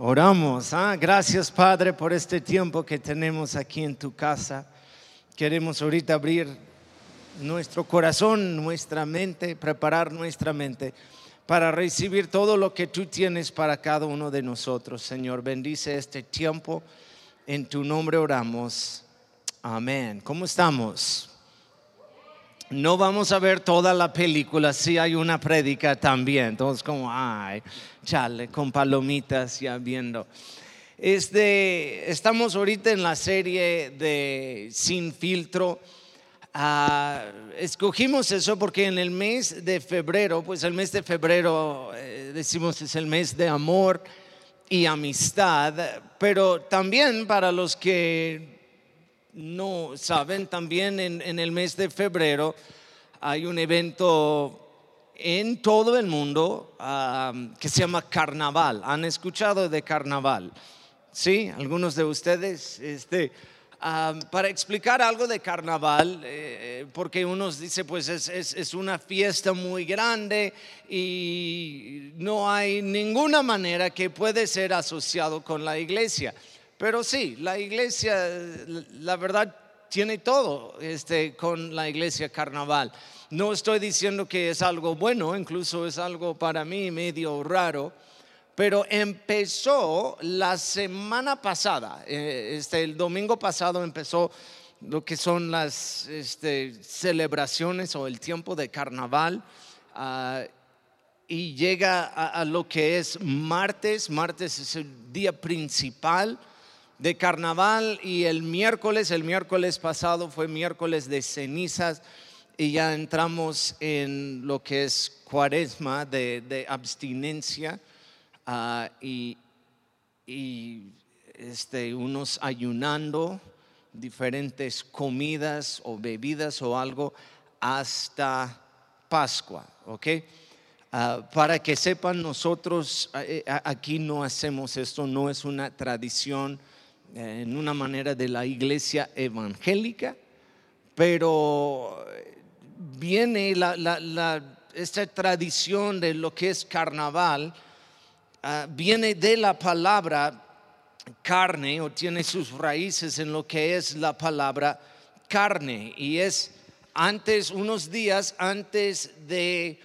Oramos. ¿ah? Gracias Padre por este tiempo que tenemos aquí en tu casa. Queremos ahorita abrir nuestro corazón, nuestra mente, preparar nuestra mente para recibir todo lo que tú tienes para cada uno de nosotros. Señor, bendice este tiempo. En tu nombre oramos. Amén. ¿Cómo estamos? No vamos a ver toda la película, si hay una prédica también. Todos como, ay, chale, con palomitas ya viendo. Este, estamos ahorita en la serie de Sin Filtro. Ah, escogimos eso porque en el mes de febrero, pues el mes de febrero eh, decimos es el mes de amor y amistad, pero también para los que no saben, también en, el mes de febrero hay un evento en todo el mundo que se llama Carnaval. ¿Han escuchado de Carnaval? Sí, algunos de ustedes. Este, para explicar algo de carnaval, eh, porque unos dice pues es, es, una fiesta muy grande y no hay ninguna manera que puede ser asociado con la iglesia. Pero sí, la iglesia, la verdad, tiene todo este, con la iglesia carnaval. No estoy diciendo que es algo bueno, incluso es algo para mí medio raro, pero empezó la semana pasada, eh, este, el domingo pasado empezó lo que son las este, celebraciones o el tiempo de carnaval. Ah, y llega a, lo que es martes, martes es el día principal de carnaval y el miércoles, el miércoles pasado fue miércoles de cenizas y ya entramos en lo que es cuaresma de, abstinencia ah, y, este, unos ayunando diferentes comidas o bebidas o algo hasta Pascua, ¿ok? Ah, para que sepan, nosotros eh, aquí no hacemos esto, no es una tradición en una manera de la iglesia evangélica, pero viene esta tradición de lo que es carnaval, ah, viene de la palabra carne o tiene sus raíces en lo que es la palabra carne y es antes, unos días antes de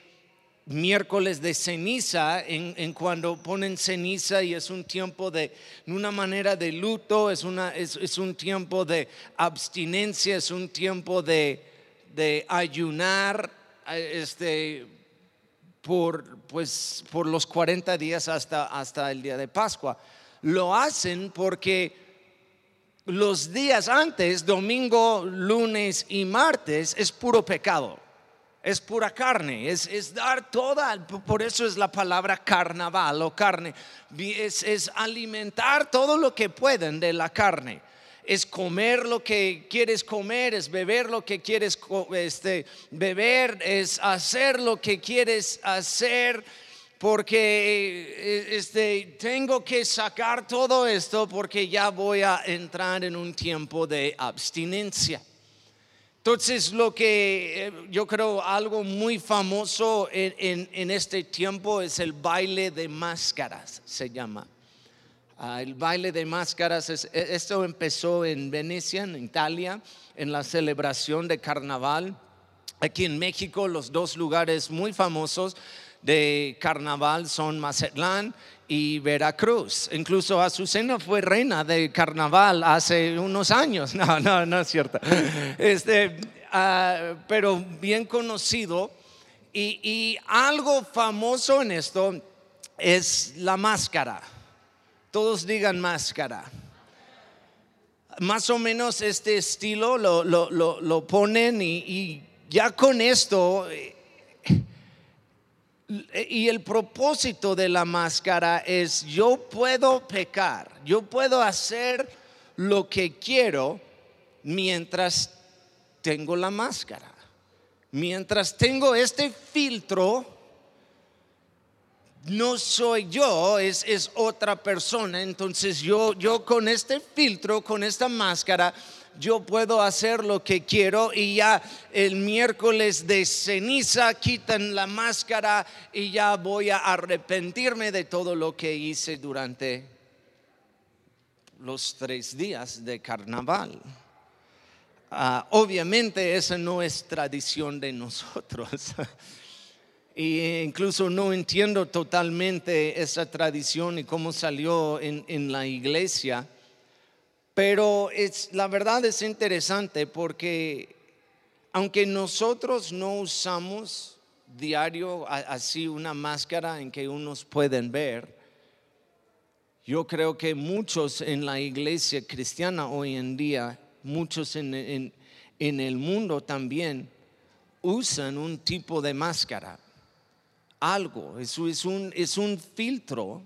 miércoles de ceniza, en, cuando ponen ceniza y es un tiempo de, una manera de luto, es, una, es, un tiempo de abstinencia, es un tiempo de, de ayunar, este, por, pues, por los 40 días hasta, hasta el día de Pascua. Lo hacen porque los días antes, domingo, lunes y martes, es puro pecado es pura carne, es, dar toda, por eso es la palabra carnaval o carne, es, es, alimentar todo lo que pueden de la carne, es comer lo que quieres comer, es beber lo que quieres este, beber, es hacer lo que quieres hacer, porque eh, este, tengo que sacar todo esto porque ya voy a entrar en un tiempo de abstinencia. Entonces, lo que eh, yo creo algo muy famoso en, este tiempo es el baile de máscaras, se llama. Ah, el baile de máscaras, e, esto empezó en Venecia, en Italia, en la celebración de carnaval. Aquí en México, los dos lugares muy famosos de carnaval son Mazatlán y Veracruz. Incluso Azucena fue reina de carnaval hace unos años. No, no, no es cierto. Este, ah, pero bien conocido. Y, y algo famoso en esto es la máscara. Todos digan máscara. Más o menos este estilo lo, lo, lo, ponen y ya con esto y el propósito de la máscara es yo puedo pecar, yo puedo hacer lo que quiero mientras tengo la máscara. Mientras tengo este filtro, no soy yo, es, es otra persona. Entonces yo, yo con este filtro, con esta máscara, yo puedo hacer lo que quiero y ya el miércoles de ceniza quitan la máscara y ya voy a arrepentirme de todo lo que hice durante los tres días de carnaval. Ah, obviamente esa no es tradición de nosotros. e incluso no entiendo totalmente esa tradición y cómo salió en, en la iglesia. Pero la verdad es interesante porque aunque nosotros no usamos diario así una máscara en que unos pueden ver, yo creo que muchos en la iglesia cristiana hoy en día, muchos en, el mundo también, usan un tipo de máscara, algo, es es un filtro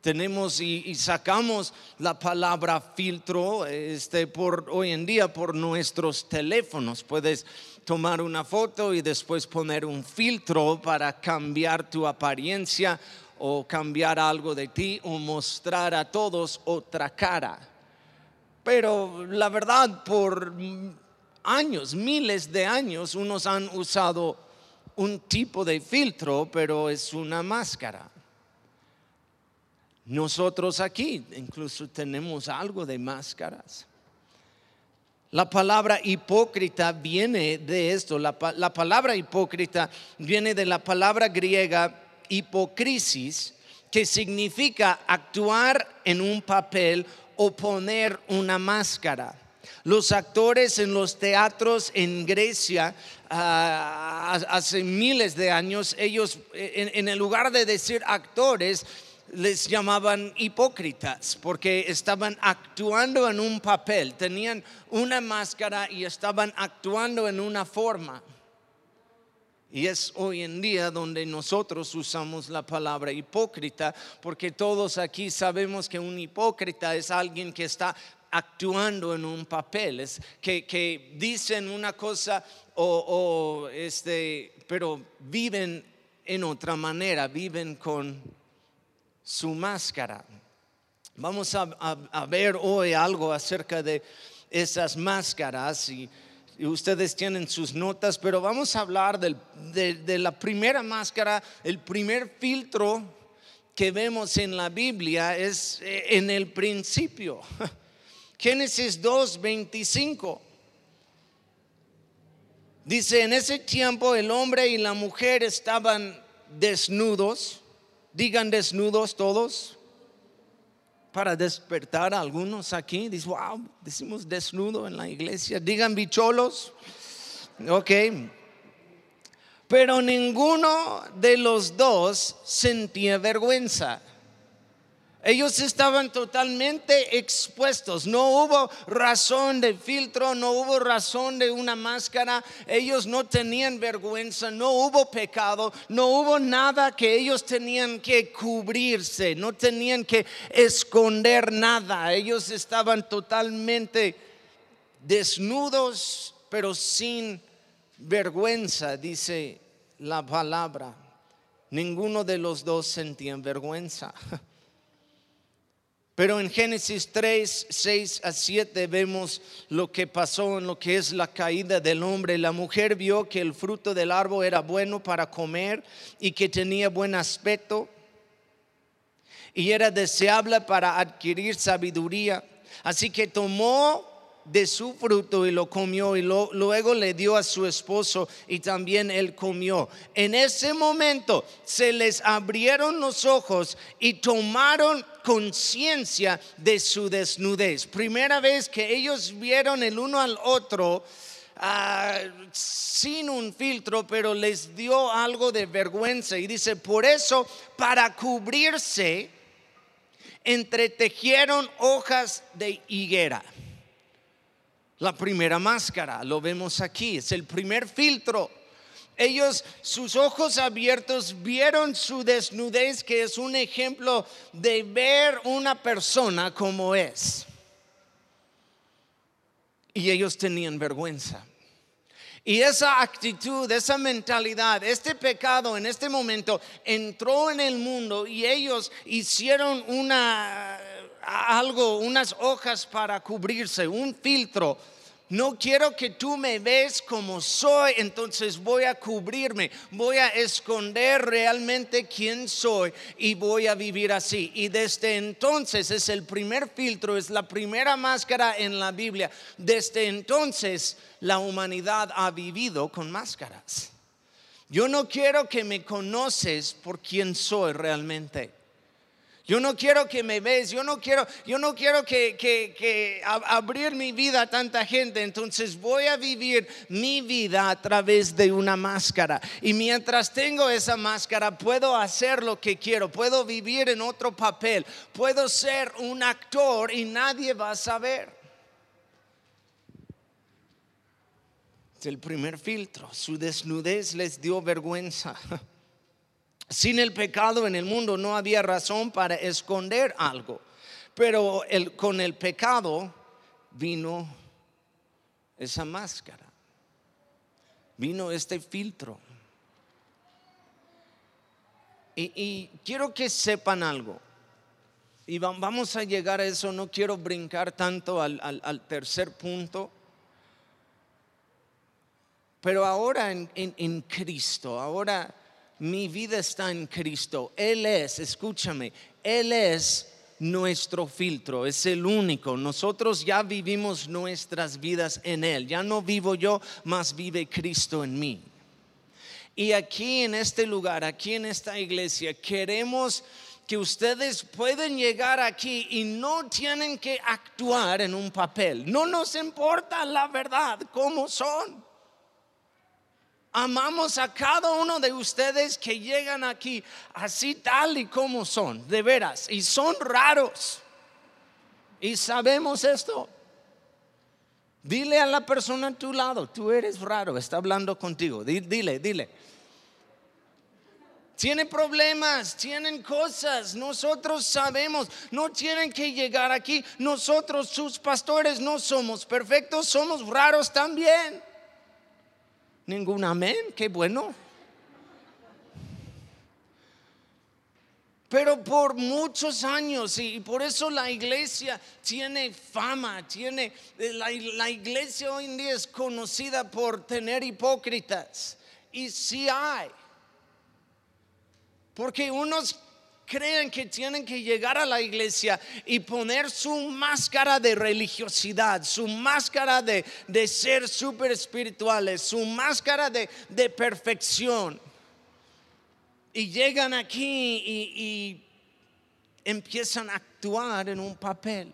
tenemos y, sacamos la palabra filtro este, por hoy en día por nuestros teléfonos. Puedes tomar una foto y después poner un filtro para cambiar tu apariencia o cambiar algo de ti o mostrar a todos otra cara. Pero la verdad, por años, miles de años, unos han usado un tipo de filtro, pero es una máscara. Nosotros aquí incluso tenemos algo de máscaras. La palabra hipócrita viene de esto. La, palabra hipócrita viene de la palabra griega hipocrisis, que significa actuar en un papel o poner una máscara. Los actores en los teatros en Grecia ah, hace miles de años, ellos en el lugar de decir actores, les llamaban hipócritas porque estaban actuando en un papel, tenían una máscara y estaban actuando en una forma. Y es hoy en día donde nosotros usamos la palabra hipócrita, porque todos aquí sabemos que un hipócrita es alguien que está actuando en un papel, es que, que dicen una cosa o, este, pero viven en otra manera, viven con su máscara. Vamos a, ver hoy algo acerca de esas máscaras y, ustedes tienen sus notas, pero vamos a hablar de, la primera máscara, el primer filtro que vemos en la Biblia es eh, en el principio. Génesis 2, 25. Dice, en ese tiempo el hombre y la mujer estaban desnudos Digan desnudos todos para despertar a algunos aquí. Dice, wow, decimos desnudo en la iglesia. Digan bicholos. Ok. Pero ninguno de los dos sentía vergüenza. Ellos estaban totalmente expuestos. No hubo razón de filtro, no hubo razón de una máscara. Ellos no tenían vergüenza, no hubo pecado, no hubo nada que ellos tenían que cubrirse, no tenían que esconder nada. Ellos estaban totalmente desnudos, pero sin vergüenza, dice la palabra. Ninguno de los dos sentían vergüenza. Pero en Génesis 3, 6 a 7 vemos lo que pasó en lo que es la caída del hombre. La mujer vio que el fruto del árbol era bueno para comer y que tenía buen aspecto y era deseable para adquirir sabiduría. Así que tomó de su fruto y lo comió y luego le dio a su esposo y también él comió. En ese momento se les abrieron los ojos y tomaron conciencia de su desnudez. Primera vez que ellos vieron el uno al otro. Ah, sin un filtro, pero les dio algo de vergüenza. Y dice, por eso, para cubrirse, entretejieron hojas de higuera la primera máscara, lo vemos aquí, es el primer filtro. Ellos, sus ojos abiertos, vieron su desnudez, que es un ejemplo de ver una persona como es. Y ellos tenían vergüenza. Y esa actitud, esa mentalidad, este pecado en este momento entró en el mundo y ellos hicieron una algo, unas hojas para cubrirse, un filtro No quiero que tú me ves como soy, entonces voy a cubrirme, voy a esconder realmente quién soy y voy a vivir así. Y desde entonces es el primer filtro, es la primera máscara en la Biblia. Desde entonces la humanidad ha vivido con máscaras. Yo no quiero que me conoces por quién soy realmente. Yo no quiero que me ves, yo no quiero, yo no quiero que, que, abrir mi vida a tanta gente. Entonces voy a vivir mi vida a través de una máscara. Y mientras tengo esa máscara, puedo hacer lo que quiero, puedo vivir en otro papel, puedo ser un actor y nadie va a saber. Es el primer filtro. Su desnudez les dio vergüenza. Sin el pecado en el mundo no había razón para esconder algo, pero con el pecado vino esa máscara, vino este filtro. Y, quiero que sepan algo. Y vamos a llegar a eso, no quiero brincar tanto al, tercer punto. Pero ahora en Cristo, ahora mi vida está en Cristo. Él es, escúchame, Él es nuestro filtro, es el único. Nosotros ya vivimos nuestras vidas en Él. Ya no vivo yo, más vive Cristo en mí. Y aquí en este lugar, aquí en esta iglesia, queremos que ustedes pueden llegar aquí y no tienen que actuar en un papel. No nos importa la verdad, cómo son. Amamos a cada uno de ustedes que llegan aquí así tal y como son, de veras, y son raros. Y sabemos esto. Dile a la persona a tu lado, tú eres raro, está hablando contigo. Dile, dile. Tienen problemas, tienen cosas, nosotros sabemos, no tienen que llegar aquí. Nosotros, sus pastores, no somos perfectos, somos raros también. Ningún amén, qué bueno. Pero por muchos años, y por eso la iglesia tiene fama, tiene, eh, la, la, iglesia hoy en día es conocida por tener hipócritas. Y sí hay. Porque unos creen que tienen que llegar a la iglesia y poner su máscara de religiosidad, su máscara de, ser súper espirituales, su máscara de, perfección. Y llegan aquí y empiezan a actuar en un papel.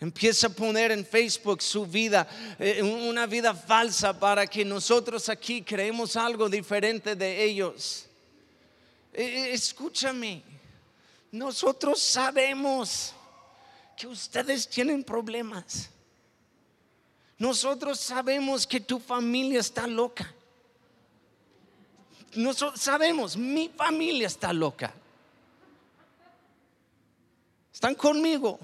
Empieza a poner en Facebook su vida, eh, una vida falsa para que nosotros aquí creemos algo diferente de ellos. Eh, eh, escúchame, nosotros sabemos que ustedes tienen problemas. Nosotros sabemos que tu familia está loca. Nosotros sabemos, mi familia está loca. Están conmigo.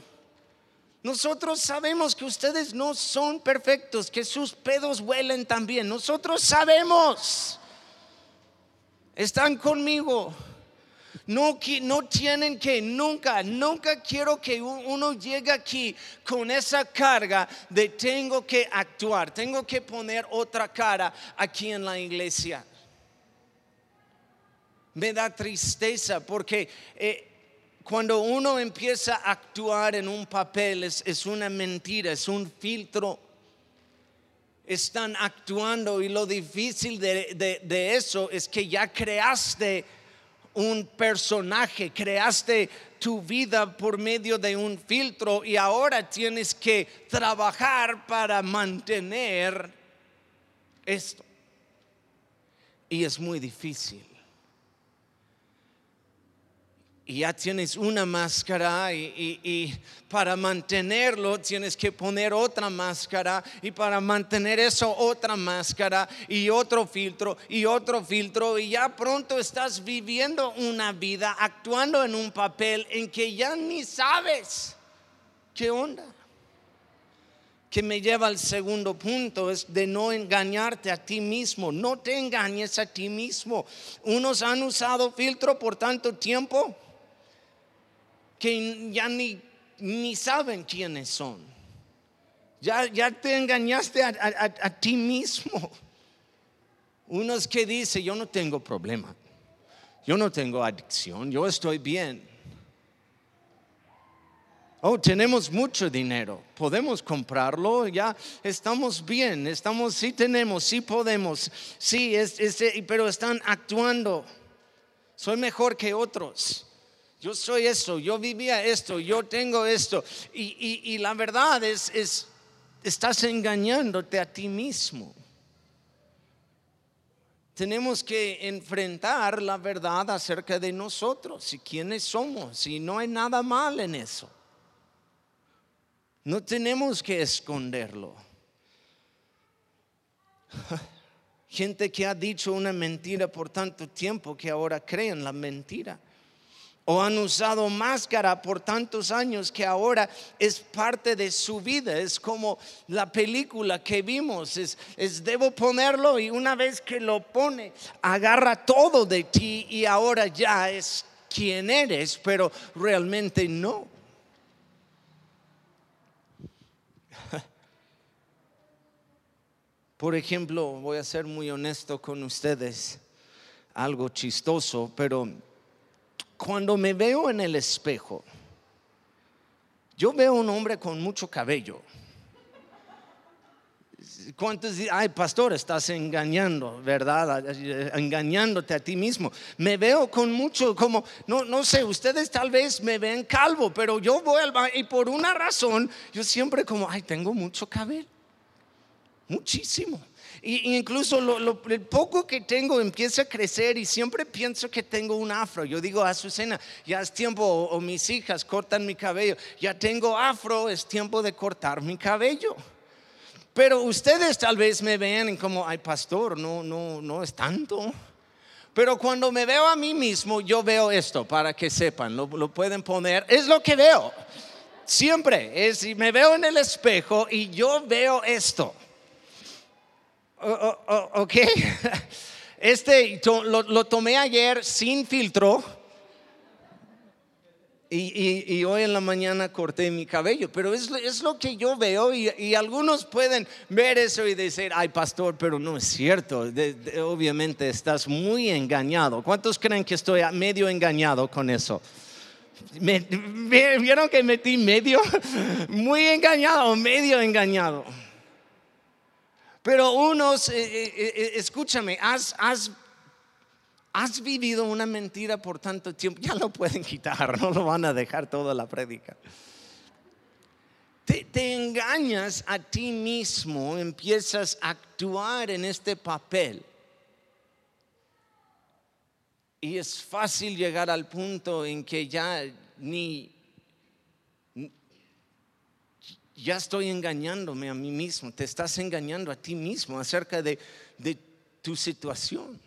Nosotros sabemos que ustedes no son perfectos, que sus pedos huelen también. Nosotros sabemos están conmigo. No, no tienen que, nunca, nunca quiero que uno llegue aquí con esa carga de tengo que actuar, tengo que poner otra cara aquí en la iglesia. Me da tristeza porque eh, cuando uno empieza a actuar en un papel es una mentira, es un filtro están actuando y lo difícil de, eso es que ya creaste un personaje, creaste tu vida por medio de un filtro y ahora tienes que trabajar para mantener esto. Y es muy difícil y ya tienes una máscara y, para mantenerlo tienes que poner otra máscara y para mantener eso otra máscara y otro filtro y otro filtro y ya pronto estás viviendo una vida actuando en un papel en que ya ni sabes qué onda. Que me lleva al segundo punto es de no engañarte a ti mismo. No te engañes a ti mismo. Unos han usado filtro por tanto tiempo que ya ni, ni saben quiénes son. Ya, ya te engañaste a, a ti mismo. Unos que dicen, yo no tengo problema, yo no tengo adicción, yo estoy bien. Oh, tenemos mucho dinero, podemos comprarlo, ya estamos bien, estamos, sí tenemos, sí podemos, sí, es, pero están actuando. Soy mejor que otros. Yo soy eso, yo vivía esto, yo tengo esto. Y, y la verdad es, es, estás engañándote a ti mismo. Tenemos que enfrentar la verdad acerca de nosotros y quiénes somos. Y no hay nada mal en eso. No tenemos que esconderlo. Gente que ha dicho una mentira por tanto tiempo que ahora creen la mentira. O han usado máscara por tantos años que ahora es parte de su vida. Es como la película que vimos. Es, es debo ponerlo y una vez que lo pone, agarra todo de ti y ahora ya es quien eres, pero realmente no. Por ejemplo, voy a ser muy honesto con ustedes, algo chistoso, pero cuando me veo en el espejo, yo veo un hombre con mucho cabello. ¿Cuántos dicen, ay, pastor, estás engañando, verdad? Engañándote a ti mismo. Me veo con mucho, como, no, no sé, ustedes tal vez me ven calvo, pero yo voy al y por una razón, yo siempre como, ay, tengo mucho cabello muchísimo. Y, incluso lo, el poco que tengo empieza a crecer y siempre pienso que tengo un afro. Yo digo Azucena, ya es tiempo, o, mis hijas cortan mi cabello, ya tengo afro, es tiempo de cortar mi cabello. Pero ustedes tal vez me vean como, ay pastor, no, no, no es tanto. Pero cuando me veo a mí mismo, yo veo esto, para que sepan, lo, lo pueden poner, es lo que veo. Siempre, es, me veo en el espejo y yo veo esto. Oh, oh, oh, ok. Este lo, tomé ayer sin filtro. Y, hoy en la mañana corté mi cabello, pero es, es lo que yo veo y, algunos pueden ver eso y decir, ay pastor, pero no es cierto, obviamente estás muy engañado. ¿Cuántos creen que estoy medio engañado con eso? ¿Vieron que metí medio? Muy engañado, medio engañado. Pero unos, eh, eh, eh, escúchame, has, has, has vivido una mentira por tanto tiempo, ya lo pueden quitar, no lo van a dejar toda la prédica. Te, te, engañas a ti mismo, empiezas a actuar en este papel. Y es fácil llegar al punto en que ya ni ya estoy engañándome a mí mismo, te estás engañando a ti mismo acerca de, tu situación,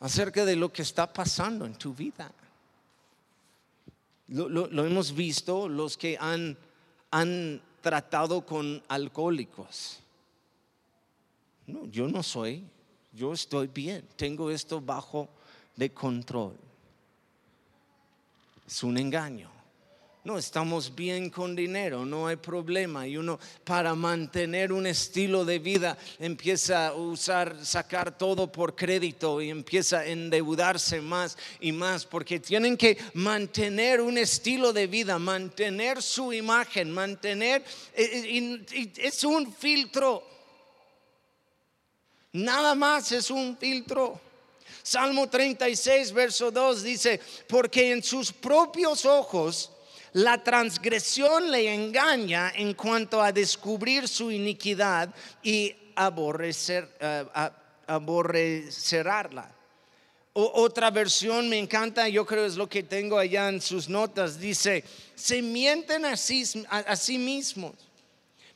acerca de lo que está pasando en tu vida. Lo, hemos visto los que han, han tratado con alcohólicos. No, yo no soy, yo estoy bien, tengo esto bajo de control. Es un engaño. No, estamos bien con dinero, no hay problema. Y uno para mantener un estilo de vida empieza a usar, sacar todo por crédito y empieza a endeudarse más y más porque tienen que mantener un estilo de vida, mantener su imagen, mantener, eh, eh, es un filtro. Nada más es un filtro. Salmo 36, verso 2 dice, porque en sus propios ojos la transgresión le engaña en cuanto a descubrir su iniquidad y aborrecer, uh, aborrecerarla. otra versión me encanta, yo creo es lo que tengo allá en sus notas, dice, se mienten a sí, a, sí mismos,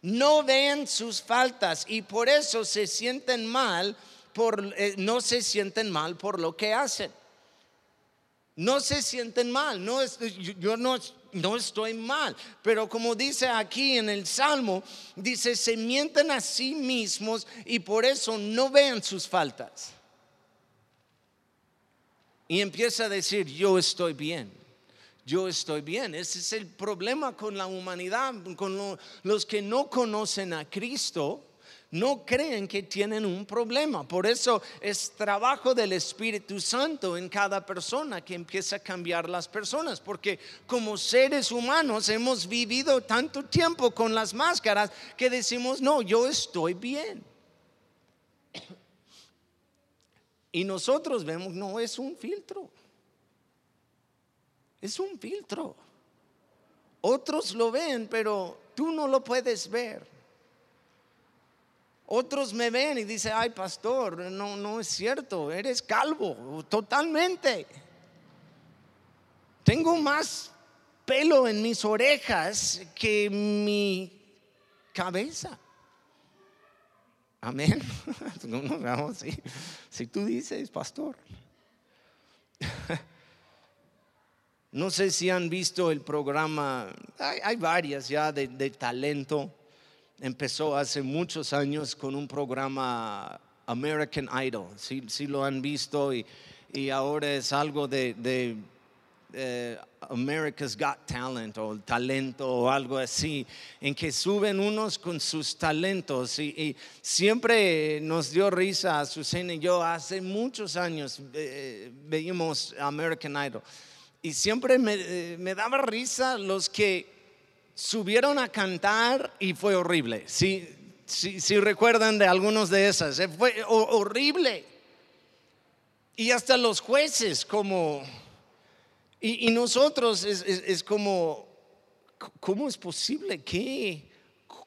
no ven sus faltas y por eso se sienten mal, por, eh, no se sienten mal por lo que hacen. No se sienten mal, no yo no no estoy mal. Pero como dice aquí en el Salmo, dice, se mienten a sí mismos y por eso no vean sus faltas. Y empieza a decir, yo estoy bien, yo estoy bien. Ese es el problema con la humanidad, con los que no conocen a Cristo no creen que tienen un problema. Por eso es trabajo del Espíritu Santo en cada persona que empieza a cambiar las personas. Porque como seres humanos hemos vivido tanto tiempo con las máscaras que decimos, no, yo estoy bien. Y nosotros vemos, no, es un filtro. Es un filtro. Otros lo ven, pero tú no lo puedes ver. Otros me ven y dicen, ay pastor, no, no es cierto, eres calvo, totalmente. Tengo más pelo en mis orejas que mi cabeza. Amén. si, tú dices, pastor. No sé si han visto el programa, hay, varias ya de, de talento empezó hace muchos años con un programa American Idol, si, si lo han visto y, y, ahora es algo de, de eh, America's Got Talent o talento o algo así, en que suben unos con sus talentos y, siempre nos dio risa a Susana y yo hace muchos años eh, veíamos American Idol y siempre me, eh, me daba risa los que subieron a cantar y fue horrible. Si, si, recuerdan de algunos de esas, eh, fue horrible. Y hasta los jueces como... Y, nosotros es, es como, ¿cómo es posible que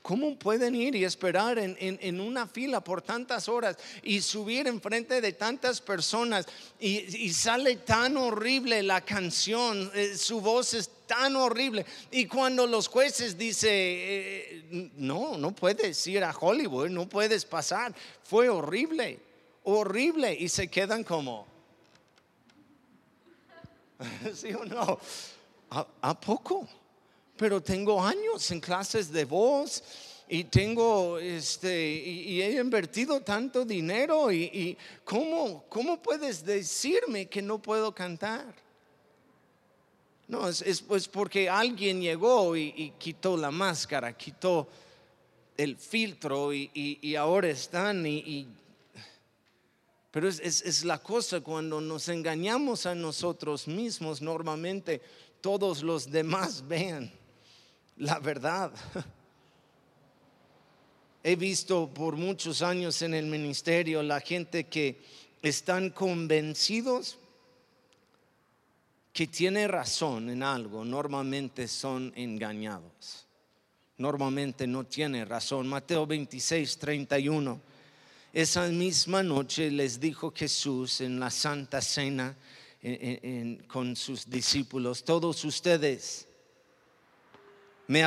¿Cómo pueden ir y esperar en, una fila por tantas horas y subir enfrente de tantas personas y, sale tan horrible la canción, eh, su voz es tan horrible? Y cuando los jueces dicen, eh, no, no puedes ir a Hollywood, no puedes pasar, fue horrible, horrible, y se quedan como, ¿sí o no? a poco? Pero tengo años en clases de voz y tengo este y, he invertido tanto dinero y, ¿cómo, ¿cómo, puedes decirme que no puedo cantar no es, pues porque alguien llegó y, quitó la máscara quitó el filtro y, ahora están y, pero es, es la cosa cuando nos engañamos a nosotros mismos normalmente todos los demás vean la verdad. He visto por muchos años en el ministerio la gente que están convencidos que tiene razón en algo, normalmente son engañados. Normalmente no tiene razón. Mateo 26, 31. Esa misma noche les dijo Jesús en la Santa Cena con sus discípulos, todos ustedes me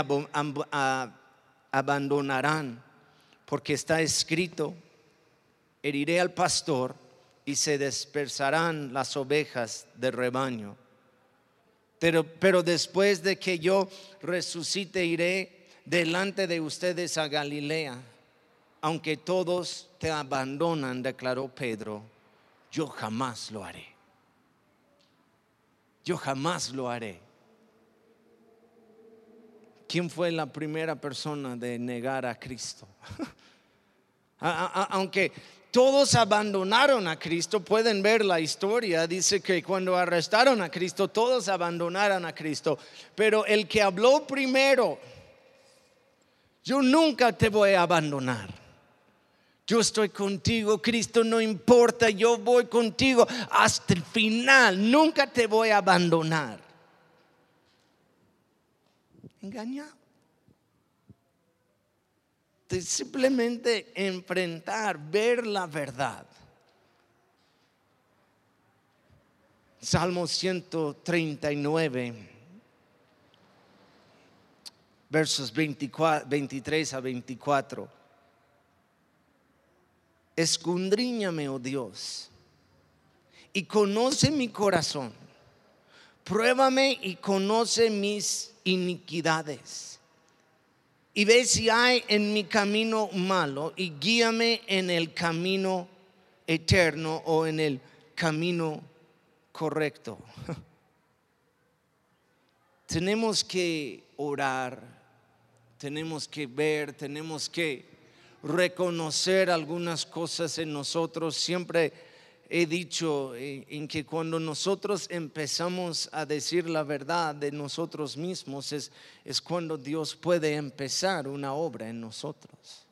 abandonarán, porque está escrito, heriré al pastor y se dispersarán las ovejas del rebaño. Pero, pero después de que yo resucite, iré delante de ustedes a Galilea. Aunque todos te abandonan, declaró Pedro, yo jamás lo haré. Yo jamás lo haré. ¿Quién fue la primera persona de negar a Cristo? Aunque todos abandonaron a Cristo, pueden ver la historia, dice que cuando arrestaron a Cristo, todos abandonaron a Cristo, pero el que habló primero, yo nunca te voy a abandonar. Yo estoy contigo, Cristo no importa, yo voy contigo hasta el final, nunca te voy a abandonar engañado. Simplemente enfrentar, ver la verdad. Salmo 139, versos 23 a 24. Escondríñame, oh Dios, y conoce mi corazón. Pruébame y conoce mis iniquidades. Y ve si hay en mi camino malo y guíame en el camino eterno o en el camino correcto. tenemos que orar, tenemos que ver, tenemos que reconocer algunas cosas en nosotros. Siempre he dicho eh, en que cuando nosotros empezamos a decir la verdad de nosotros mismos es, es cuando Dios puede empezar una obra en nosotros.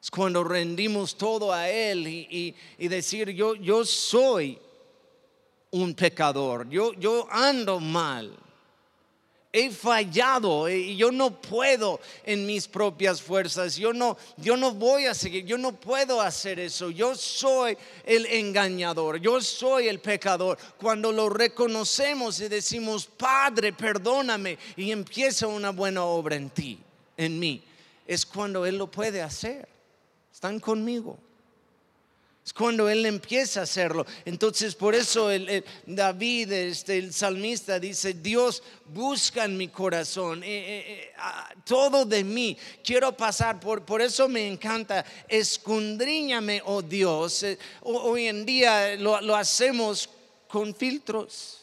Es cuando rendimos todo a Él y, decir, yo, yo soy un pecador, yo, yo ando mal he fallado y yo no puedo en mis propias fuerzas. Yo no, yo no voy a seguir, yo no puedo hacer eso. Yo soy el engañador, yo soy el pecador. Cuando lo reconocemos y decimos, Padre, perdóname, y empieza una buena obra en ti, en mí, es cuando Él lo puede hacer. Están conmigo. Es cuando Él empieza a hacerlo. Entonces, por eso el, David, este, el salmista, dice, Dios busca en mi corazón, eh, eh, eh, todo de mí. Quiero pasar por, por eso me encanta, escondríñame, oh Dios. hoy en día lo, lo hacemos con filtros.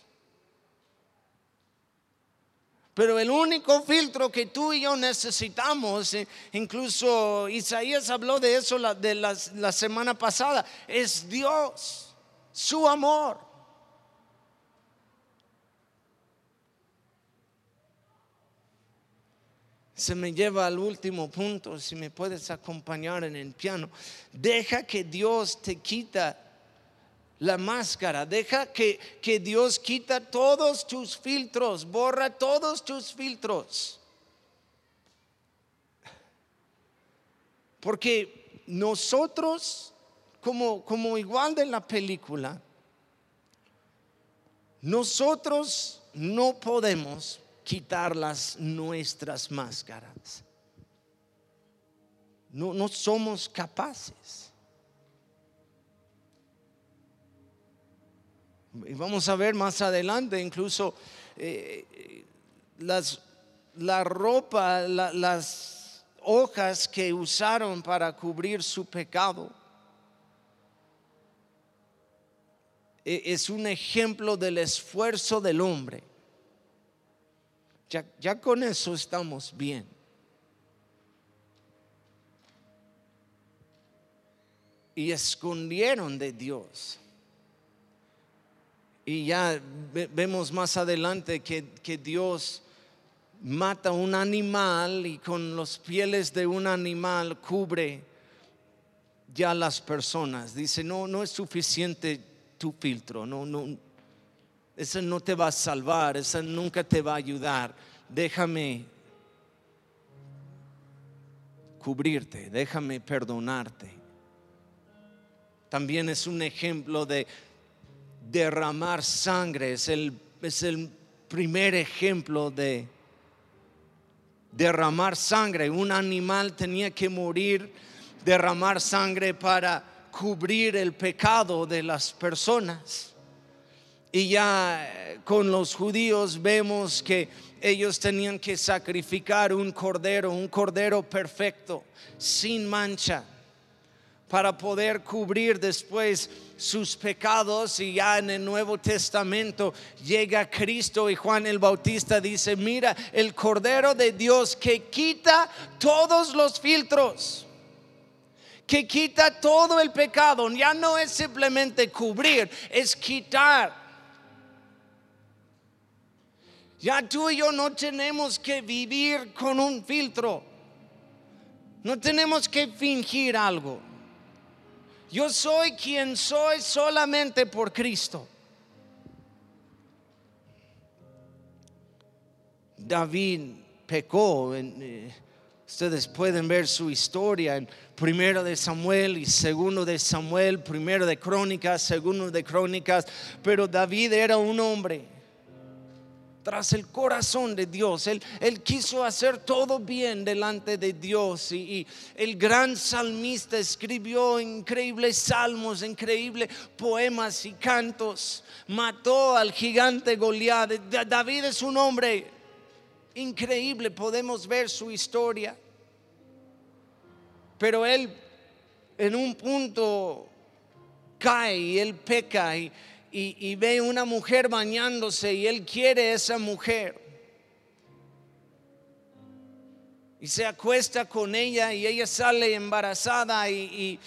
Pero el único filtro que tú y yo necesitamos, eh, incluso Isaías habló de eso la, de la, la semana pasada, es Dios, su amor. Se me lleva al último punto, si me puedes acompañar en el piano. Deja que Dios te quita la máscara, deja que, que Dios quita todos tus filtros, borra todos tus filtros. Porque nosotros, como, como igual de la película, nosotros no podemos quitar las nuestras máscaras. No, no somos capaces. Y vamos a ver más adelante, incluso eh, las, la ropa, las hojas que usaron para cubrir su pecado. E, es un ejemplo del esfuerzo del hombre. Ya, ya con eso estamos bien. Y escondieron de Dios. Y ya vemos más adelante que, Dios mata un animal y con los pieles de un animal cubre ya las personas. Dice, no, no es suficiente tu filtro, no, no, ese no te va a salvar, ese nunca te va a ayudar. Déjame cubrirte, déjame perdonarte. También es un ejemplo de derramar sangre. Es el, es el primer ejemplo de derramar sangre. Un animal tenía que morir, derramar sangre para cubrir el pecado de las personas. Y ya eh, con los judíos vemos que ellos tenían que sacrificar un cordero, un cordero perfecto, sin mancha para poder cubrir después sus pecados y ya en el Nuevo Testamento llega Cristo y Juan el Bautista dice, mira, el Cordero de Dios que quita todos los filtros, que quita todo el pecado, ya no es simplemente cubrir, es quitar. Ya tú y yo no tenemos que vivir con un filtro, no tenemos que fingir algo. Yo soy quien soy solamente por Cristo. David pecó. Eh, ustedes pueden ver su historia en primero de Samuel y segundo de Samuel, primero de Crónicas, segundo de Crónicas. Pero David era un hombre tras el corazón de Dios. Él, quiso hacer todo bien delante de Dios y, el gran salmista escribió increíbles salmos, increíbles poemas y cantos. Mató al gigante Goliat. David es un hombre increíble, podemos ver su historia. Pero él en un punto cae y él peca y y, ve una mujer bañándose y él quiere esa mujer. Y se acuesta con ella y ella sale embarazada y, y,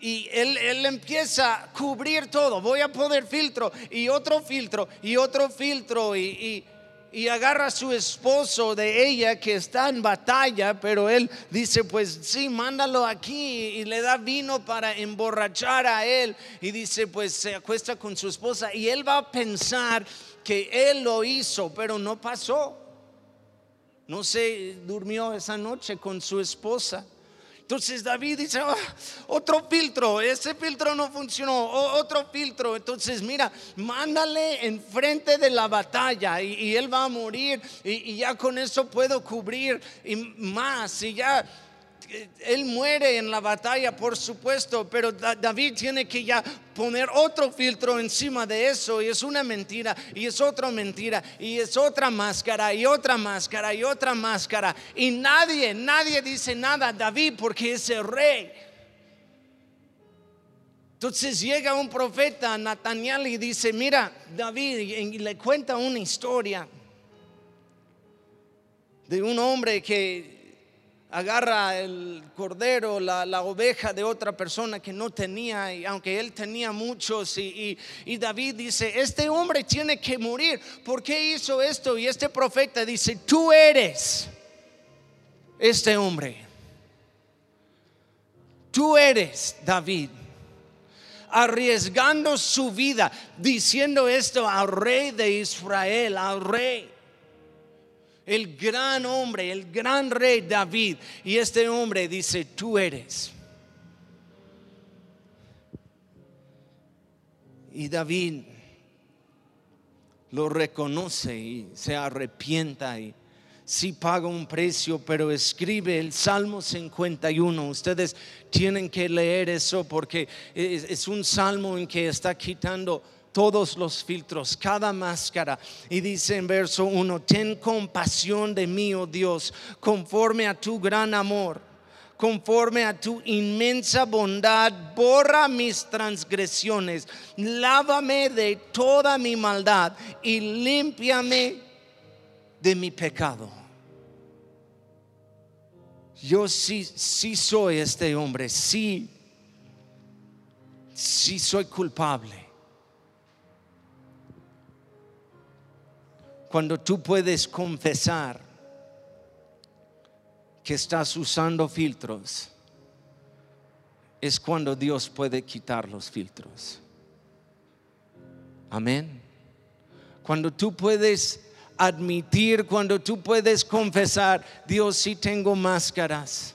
y él, él, empieza a cubrir todo. Voy a poner filtro y otro filtro y otro filtro y, y agarra a su esposo de ella que está en batalla, pero él dice, pues sí, mándalo aquí y le da vino para emborrachar a él y dice, pues se acuesta con su esposa y él va a pensar que él lo hizo, pero no pasó. No se durmió esa noche con su esposa. Entonces David dice, ah, otro filtro, ese filtro no funcionó, otro filtro. Entonces mira, mándale enfrente de la batalla y, él va a morir y, y, ya con eso puedo cubrir y más. Y ya él muere en la batalla, por supuesto, pero David tiene que ya poner otro filtro encima de eso y es una mentira y es otra mentira y es otra máscara y otra máscara y otra máscara y nadie, nadie dice nada a David porque es el rey. Entonces llega un profeta, Nathaniel, y dice, mira, David, y le cuenta una historia de un hombre que agarra el cordero, la, oveja de otra persona que no tenía, y aunque él tenía muchos, y, David dice, este hombre tiene que morir, ¿por qué hizo esto? Y este profeta dice, tú eres este hombre, tú eres David arriesgando su vida, diciendo esto al rey de Israel, al rey el gran hombre, el gran rey David. Y este hombre dice, tú eres. Y David lo reconoce y se arrepienta y sí paga un precio, pero escribe el Salmo 51. Ustedes tienen que leer eso porque es, un salmo en que está quitando todos los filtros, cada máscara. Y dice en verso 1, ten compasión de mí, oh Dios, conforme a tu gran amor, conforme a tu inmensa bondad, borra mis transgresiones, lávame de toda mi maldad y límpiame de mi pecado. Yo sí, sí soy este hombre, sí, sí soy culpable Cuando tú puedes confesar que estás usando filtros, es cuando Dios puede quitar los filtros. Amén. Cuando tú puedes admitir, cuando tú puedes confesar, Dios, si tengo máscaras,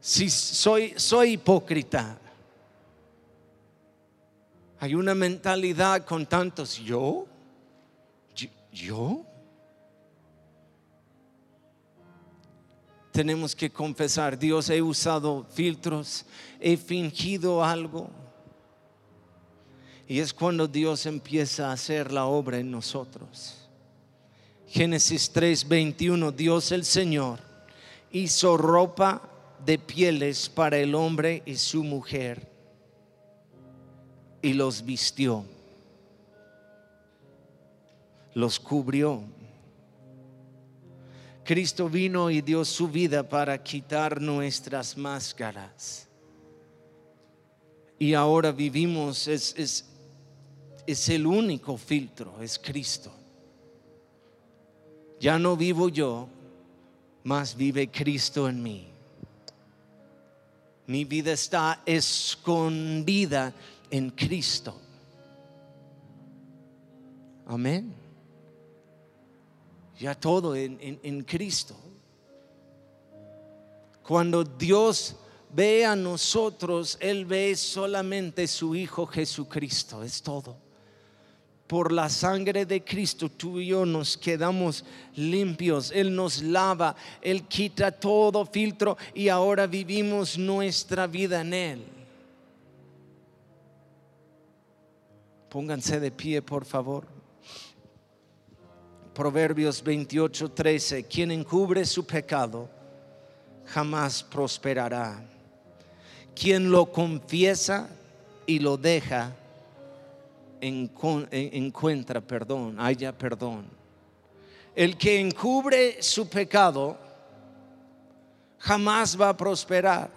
si soy, soy hipócrita. Hay una mentalidad con tantos yo. ¿Yo? Tenemos que confesar, Dios, he usado filtros, he fingido algo. Y es cuando Dios empieza a hacer la obra en nosotros. Génesis 3:21, Dios el Señor hizo ropa de pieles para el hombre y su mujer y los vistió los cubrió. Cristo vino y dio su vida para quitar nuestras máscaras. Y ahora vivimos, es, es, es el único filtro, es Cristo. Ya no vivo yo, más vive Cristo en mí. Mi vida está escondida en Cristo. Amén ya todo en, Cristo. Cuando Dios ve a nosotros, Él ve solamente su Hijo Jesucristo, es todo. Por la sangre de Cristo, tú y yo nos quedamos limpios. Él nos lava, Él quita todo filtro y ahora vivimos nuestra vida en Él. Pónganse de pie, por favor. Proverbios 28, 13, quien encubre su pecado jamás prosperará. Quien lo confiesa y lo deja encuentra perdón, haya perdón. El que encubre su pecado jamás va a prosperar.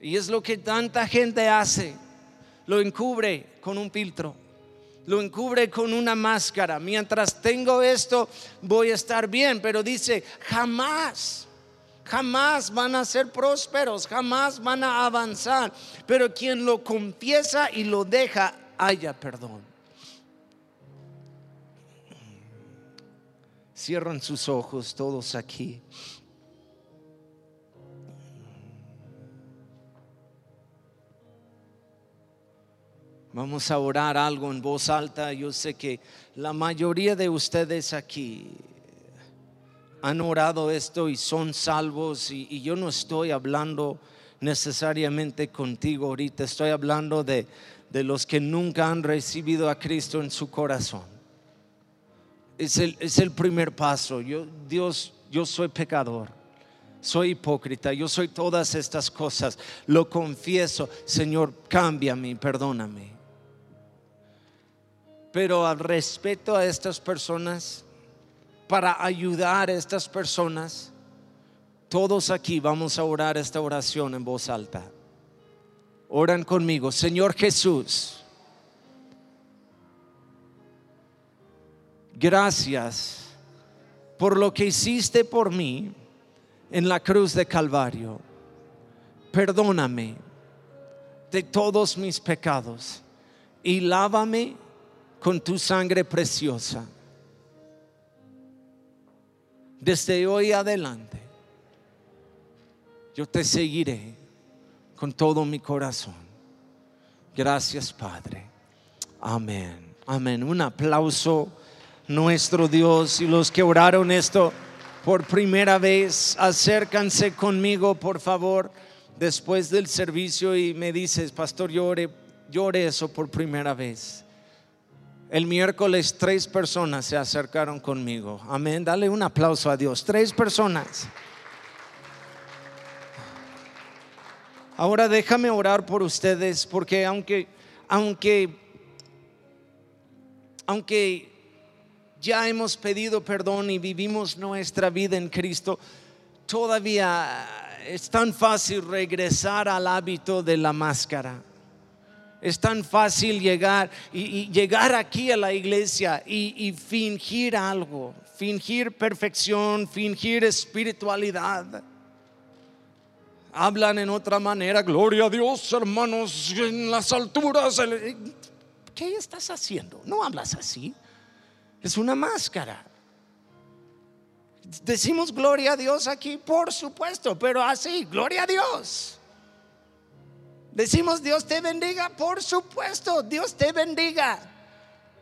Y es lo que tanta gente hace. Lo encubre con un filtro. Lo encubre con una máscara. Mientras tengo esto, voy a estar bien. Pero dice, jamás, jamás van a ser prósperos, jamás van a avanzar. Pero quien lo confiesa y lo deja, haya perdón. Cierran sus ojos todos aquí. Vamos a orar algo en voz alta. Yo sé que la mayoría de ustedes aquí han orado esto y son salvos y, yo no estoy hablando necesariamente contigo ahorita, estoy hablando de, de los que nunca han recibido a Cristo en su corazón. Es el, es el primer paso. Yo, Dios, yo soy pecador soy hipócrita, yo soy todas estas cosas, lo confieso, Señor, cámbiame, perdóname. Pero al respeto a estas personas, para ayudar a estas personas, todos aquí vamos a orar esta oración en voz alta. Oran conmigo, Señor Jesús. Gracias por lo que hiciste por mí en la cruz de Calvario. Perdóname de todos mis pecados y lávame con tu sangre preciosa. Desde hoy adelante, yo te seguiré con todo mi corazón. Gracias, Padre. Amén. Amén. Un aplauso, nuestro Dios. Y los que oraron esto por primera vez, acércanse conmigo, por favor, después del servicio y me dices, Pastor, llore, llore eso por primera vez. El miércoles tres personas se acercaron conmigo. Amén. Dale un aplauso a Dios. Tres personas. Ahora déjame orar por ustedes porque aunque aunque aunque ya hemos pedido perdón y vivimos nuestra vida en Cristo, todavía es tan fácil regresar al hábito de la máscara. Es tan fácil llegar y, llegar aquí a la iglesia y, fingir algo, fingir perfección, fingir espiritualidad. Hablan en otra manera, gloria a Dios, hermanos, en las alturas. ¿Qué estás haciendo? No hablas así. Es una máscara. Decimos gloria a Dios aquí, por supuesto, pero así, gloria a Dios. Decimos Dios te bendiga, por supuesto, Dios te bendiga.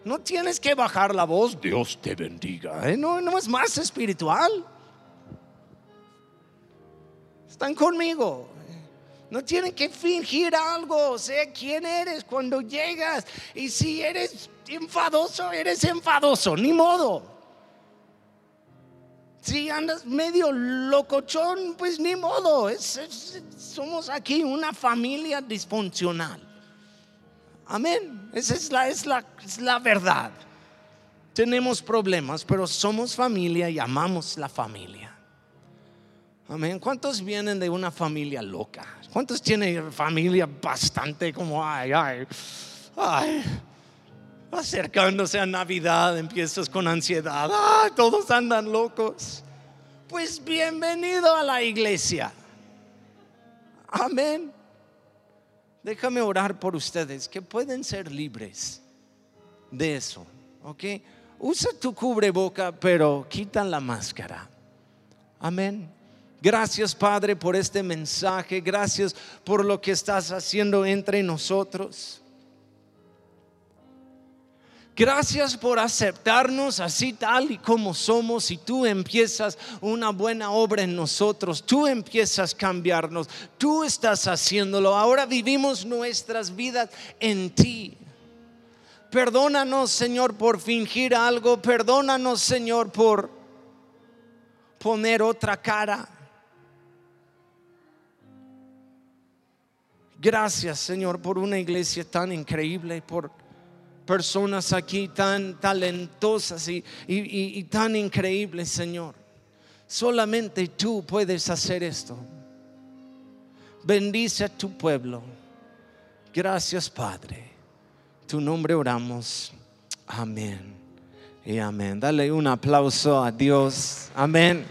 No tienes que bajar la voz, Dios te bendiga. ¿eh? No, no es más espiritual. Están conmigo. No tienen que fingir algo. Sé quién eres cuando llegas. Y si eres enfadoso, eres enfadoso. Ni modo. Si andas medio locochón, pues ni modo. somos aquí una familia disfuncional. Amén. Esa es la, es, la, es la verdad. Tenemos problemas, pero somos familia y amamos la familia. Amén. ¿Cuántos vienen de una familia loca? ¿Cuántos tienen familia bastante como, ay, ay, ay? Acercándose a Navidad, empiezas con ansiedad, ah, todos andan locos. Pues bienvenido a la iglesia. Amén. Déjame orar por ustedes que pueden ser libres de eso, ¿ok? Usa tu cubreboca, pero quitan la máscara. Amén. Gracias Padre por este mensaje. Gracias por lo que estás haciendo entre nosotros. Gracias por aceptarnos así tal y como somos y tú empiezas una buena obra en nosotros, tú empiezas a cambiarnos, tú estás haciéndolo. Ahora vivimos nuestras vidas en ti. Perdónanos, Señor, por fingir algo, perdónanos, Señor, por poner otra cara. Gracias, Señor, por una iglesia tan increíble, por personas aquí tan talentosas y, tan increíbles, Señor. Solamente tú puedes hacer esto. Bendice a tu pueblo. Gracias, Padre. Tu nombre oramos. Amén. Y amén. Dale un aplauso a Dios. Amén.